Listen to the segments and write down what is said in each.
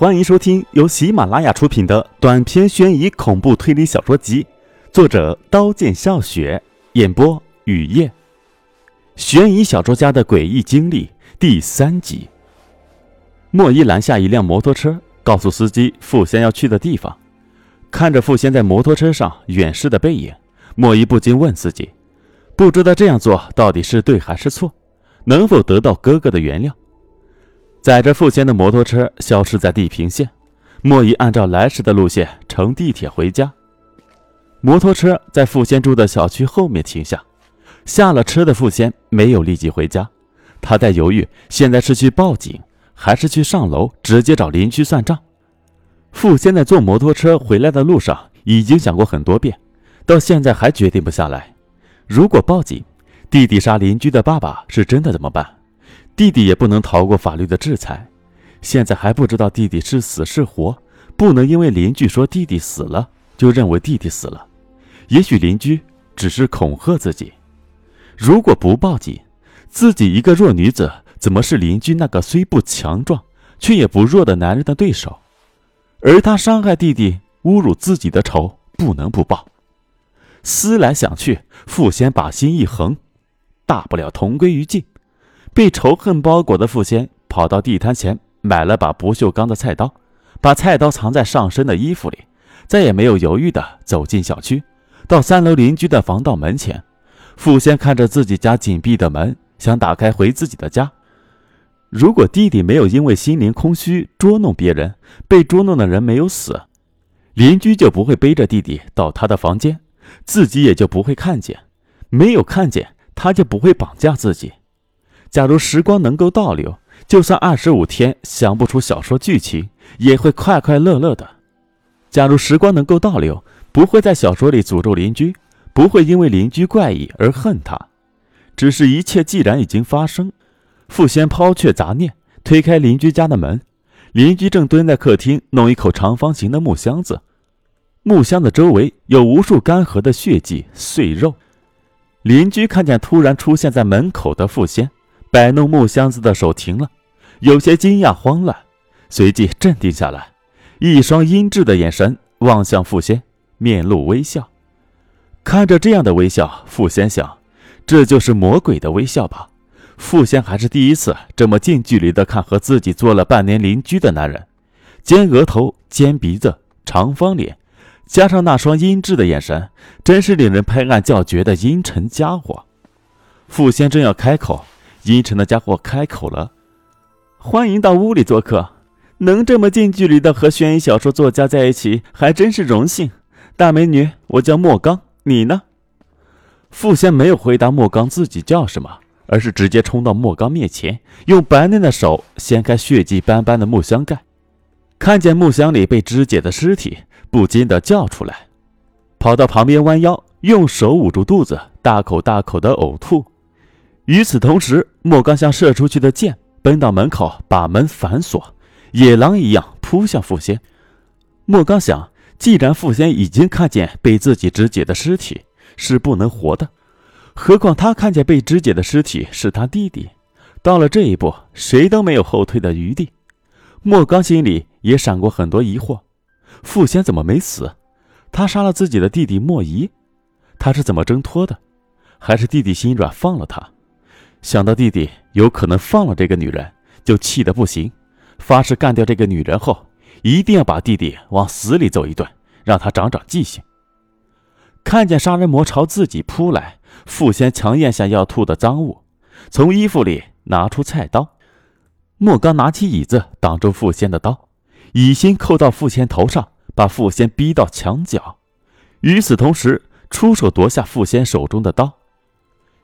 欢迎收听由喜马拉雅出品的短篇悬疑恐怖推理小说集，作者刀剑笑雪，演播雨夜。悬疑小说家的诡异经历第三集。莫一拦下一辆摩托车，告诉司机傅先要去的地方。看着傅先在摩托车上远逝的背影，莫一不禁问自己：不知道这样做到底是对还是错，能否得到哥哥的原谅？载着傅先的摩托车消失在地平线，莫疑按照来时的路线乘地铁回家。摩托车在傅先住的小区后面停下，下了车的傅先没有立即回家，他在犹豫现在是去报警，还是去上楼直接找邻居算账。傅先在坐摩托车回来的路上已经想过很多遍，到现在还决定不下来。如果报警，弟弟杀邻居的爸爸是真的怎么办？弟弟也不能逃过法律的制裁，现在还不知道弟弟是死是活，不能因为邻居说弟弟死了就认为弟弟死了。也许邻居只是恐吓自己。如果不报警，自己一个弱女子怎么是邻居那个虽不强壮却也不弱的男人的对手？而他伤害弟弟、侮辱自己的仇不能不报。思来想去，傅先把心一横，大不了同归于尽。被仇恨包裹的傅先跑到地摊前买了把不锈钢的菜刀，把菜刀藏在上身的衣服里，再也没有犹豫地走进小区，到三楼邻居的防盗门前。傅先看着自己家紧闭的门，想打开回自己的家。如果弟弟没有因为心灵空虚捉弄别人，被捉弄的人没有死，邻居就不会背着弟弟到他的房间，自己也就不会看见，没有看见他就不会绑架自己。假如时光能够倒流，就算二十五天想不出小说剧情，也会快快乐乐的。假如时光能够倒流，不会在小说里诅咒邻居，不会因为邻居怪异而恨他。只是一切既然已经发生，傅先抛却杂念，推开邻居家的门，邻居正蹲在客厅弄一口长方形的木箱子，木箱的周围有无数干涸的血迹碎肉。邻居看见突然出现在门口的傅先。摆弄木箱子的手停了，有些惊讶慌乱，随即镇定下来，一双阴鸷的眼神望向傅先，面露微笑。看着这样的微笑，傅先想，这就是魔鬼的微笑吧？傅先还是第一次这么近距离的看和自己做了半年邻居的男人，尖额头、尖鼻子、长方脸，加上那双阴鸷的眼神，真是令人拍案叫绝的阴沉家伙。傅先正要开口。阴沉的家伙开口了：“欢迎到屋里做客，能这么近距离的和悬疑小说作家在一起，还真是荣幸。大美女，我叫莫刚，你呢？”傅先没有回答莫刚自己叫什么，而是直接冲到莫刚面前，用白嫩的手掀开血迹斑斑的木箱盖，看见木箱里被肢解的尸体，不禁的叫出来，跑到旁边弯腰，用手捂住肚子，大口大口的呕吐。与此同时，莫刚像射出去的箭，奔到门口，把门反锁，野狼一样扑向傅先。莫刚想，既然傅先已经看见被自己肢解的尸体是不能活的，何况他看见被肢解的尸体是他弟弟，到了这一步，谁都没有后退的余地。莫刚心里也闪过很多疑惑：傅先怎么没死？他杀了自己的弟弟莫仪，他是怎么挣脱的？还是弟弟心软放了他？想到弟弟有可能放了这个女人，就气得不行，发誓干掉这个女人后，一定要把弟弟往死里揍一顿，让他长长记性。看见杀人魔朝自己扑来，傅先强咽下要吐的脏物，从衣服里拿出菜刀。莫刚拿起椅子挡住傅先的刀，以心扣到傅先头上，把傅先逼到墙角。与此同时，出手夺下傅先手中的刀。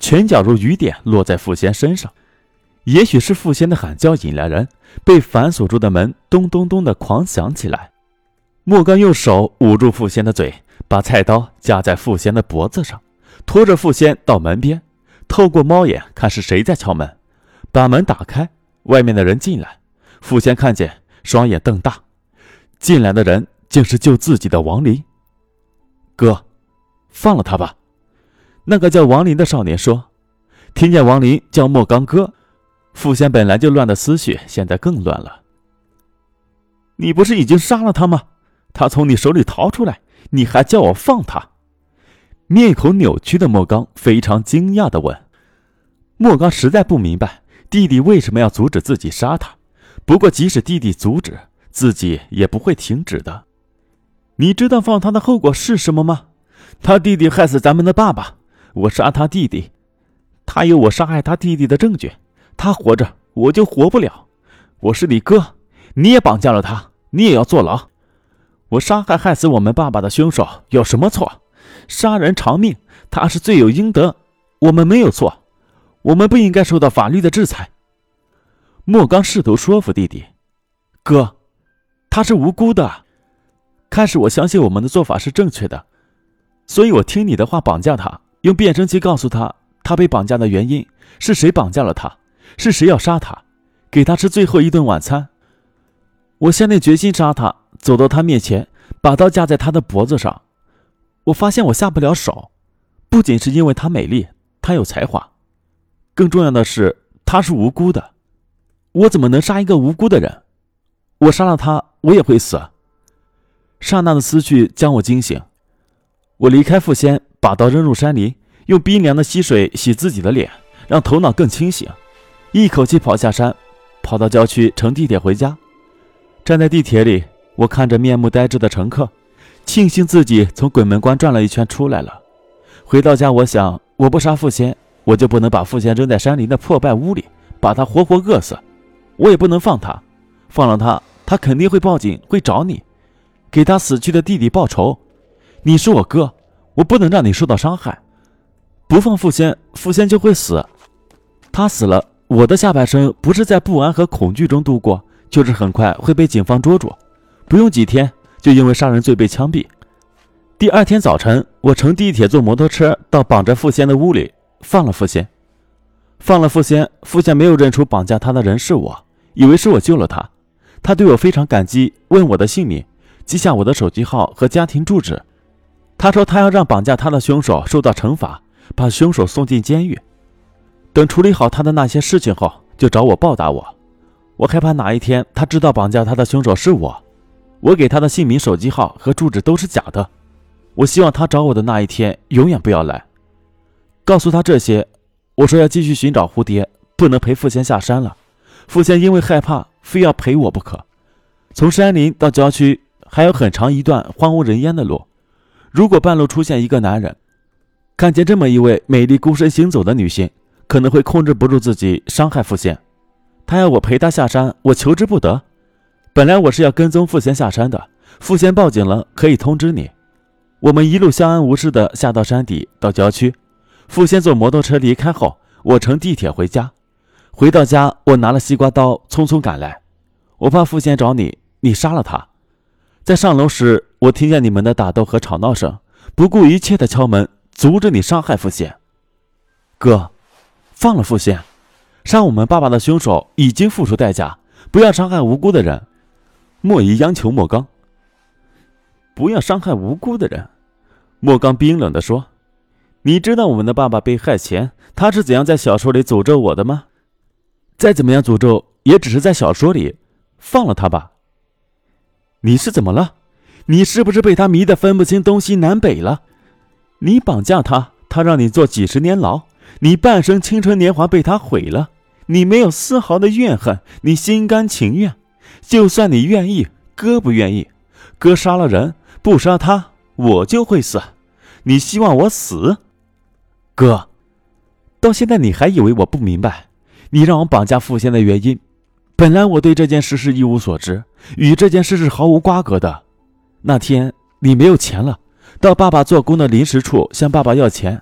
拳脚如雨点落在傅先身上，也许是傅先的喊叫引来人，被反锁住的门咚咚咚的狂响起来。莫刚用手捂住傅先的嘴，把菜刀架在傅先的脖子上，拖着傅先到门边，透过猫眼看是谁在敲门，把门打开，外面的人进来，傅先看见，双眼瞪大，进来的人竟是救自己的王林。哥，放了他吧。那个叫王林的少年说：“听见王林叫莫刚哥，傅先本来就乱的思绪现在更乱了。你不是已经杀了他吗？他从你手里逃出来，你还叫我放他？”面孔扭曲的莫刚非常惊讶的问：“莫刚实在不明白弟弟为什么要阻止自己杀他。不过即使弟弟阻止，自己也不会停止的。你知道放他的后果是什么吗？他弟弟害死咱们的爸爸，我杀他弟弟，他有我杀害他弟弟的证据。他活着，我就活不了。我是你哥，你也绑架了他，你也要坐牢。我杀害害死我们爸爸的凶手有什么错？”杀人偿命，他是罪有应得。我们没有错，我们不应该受到法律的制裁。莫刚试图说服弟弟：“哥，他是无辜的。开始我相信我们的做法是正确的，所以我听你的话绑架他，用变声器告诉他他被绑架的原因是谁绑架了他，是谁要杀他，给他吃最后一顿晚餐。我下定决心杀他，走到他面前，把刀架在他的脖子上。”我发现我下不了手，不仅是因为她美丽，她有才华，更重要的是她是无辜的。我怎么能杀一个无辜的人？我杀了他，我也会死。刹那的思绪将我惊醒，我离开傅仙，把刀扔入山林，用冰凉的溪水洗自己的脸，让头脑更清醒，一口气跑下山，跑到郊区乘地铁回家。站在地铁里，我看着面目呆滞的乘客。庆幸自己从鬼门关转了一圈出来了。回到家，我想我不杀傅仙，我就不能把傅仙扔在山林的破败屋里，把他活活饿死。我也不能放他，放了他，他肯定会报警，会找你，给他死去的弟弟报仇。你是我哥，我不能让你受到伤害。不放傅仙，傅仙就会死。他死了，我的下半生不是在不安和恐惧中度过，就是很快会被警方捉住，不用几天。就因为杀人罪被枪毙。第二天早晨，我乘地铁坐摩托车到绑着傅仙的屋里，放了傅仙。放了傅仙，傅仙没有认出绑架他的人是我，以为是我救了他。他对我非常感激，问我的姓名，记下我的手机号和家庭住址。他说他要让绑架他的凶手受到惩罚，把凶手送进监狱。等处理好他的那些事情后，就找我报答我。我害怕哪一天他知道绑架他的凶手是我。我给他的姓名、手机号和住址都是假的，我希望他找我的那一天永远不要来。告诉他这些，我说要继续寻找蝴蝶，不能陪傅仙下山了。傅仙因为害怕，非要陪我不可。从山林到郊区还有很长一段荒无人烟的路，如果半路出现一个男人，看见这么一位美丽孤身行走的女性，可能会控制不住自己伤害傅仙。他要我陪他下山，我求之不得。本来我是要跟踪傅贤下山的，傅贤报警了，可以通知你。我们一路相安无事的下到山底，到郊区。傅贤坐摩托车离开后，我乘地铁回家。回到家，我拿了西瓜刀，匆匆赶来。我怕傅贤找你，你杀了他。在上楼时，我听见你们的打斗和吵闹声，不顾一切的敲门，阻止你伤害傅贤。哥，放了傅贤，杀我们爸爸的凶手已经付出代价，不要伤害无辜的人。莫姨央求莫刚：“不要伤害无辜的人。”莫刚冰冷地说：“你知道我们的爸爸被害前，他是怎样在小说里诅咒我的吗？再怎么样诅咒，也只是在小说里。放了他吧。你是怎么了？你是不是被他迷得分不清东西南北了？你绑架他，他让你坐几十年牢，你半生青春年华被他毁了，你没有丝毫的怨恨，你心甘情愿。”就算你愿意，哥不愿意。哥杀了人，不杀他，我就会死。你希望我死？哥，到现在你还以为我不明白？你让我绑架傅仙的原因，本来我对这件事是一无所知，与这件事是毫无瓜葛的。那天你没有钱了，到爸爸做工的临时处向爸爸要钱。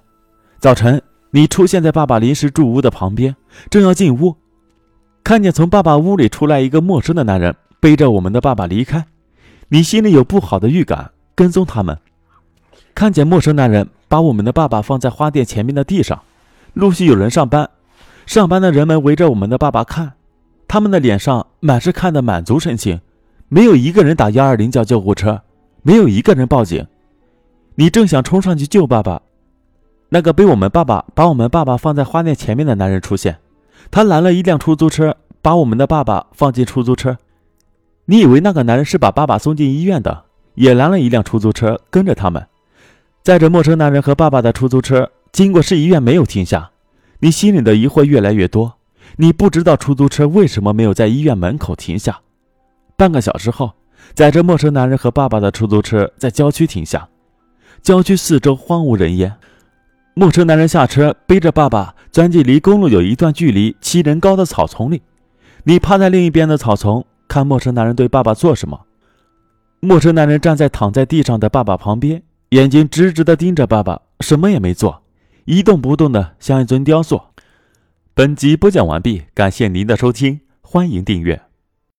早晨，你出现在爸爸临时住屋的旁边，正要进屋。看见从爸爸屋里出来一个陌生的男人，背着我们的爸爸离开，你心里有不好的预感，跟踪他们。看见陌生男人把我们的爸爸放在花店前面的地上，陆续有人上班，上班的人们围着我们的爸爸看，他们的脸上满是看的满足神情，没有一个人打幺二零叫救护车，没有一个人报警。你正想冲上去救爸爸，那个被我们爸爸把我们爸爸放在花店前面的男人出现。他拦了一辆出租车，把我们的爸爸放进出租车。你以为那个男人是把爸爸送进医院的，也拦了一辆出租车跟着他们，载着陌生男人和爸爸的出租车经过市医院没有停下。你心里的疑惑越来越多，你不知道出租车为什么没有在医院门口停下。半个小时后，载着陌生男人和爸爸的出租车在郊区停下，郊区四周荒无人烟。陌生男人下车，背着爸爸钻进离公路有一段距离、七人高的草丛里。你趴在另一边的草丛，看陌生男人对爸爸做什么。陌生男人站在躺在地上的爸爸旁边，眼睛直直地盯着爸爸，什么也没做。一动不动的，像一尊雕塑。本集播讲完毕，感谢您的收听，欢迎订阅。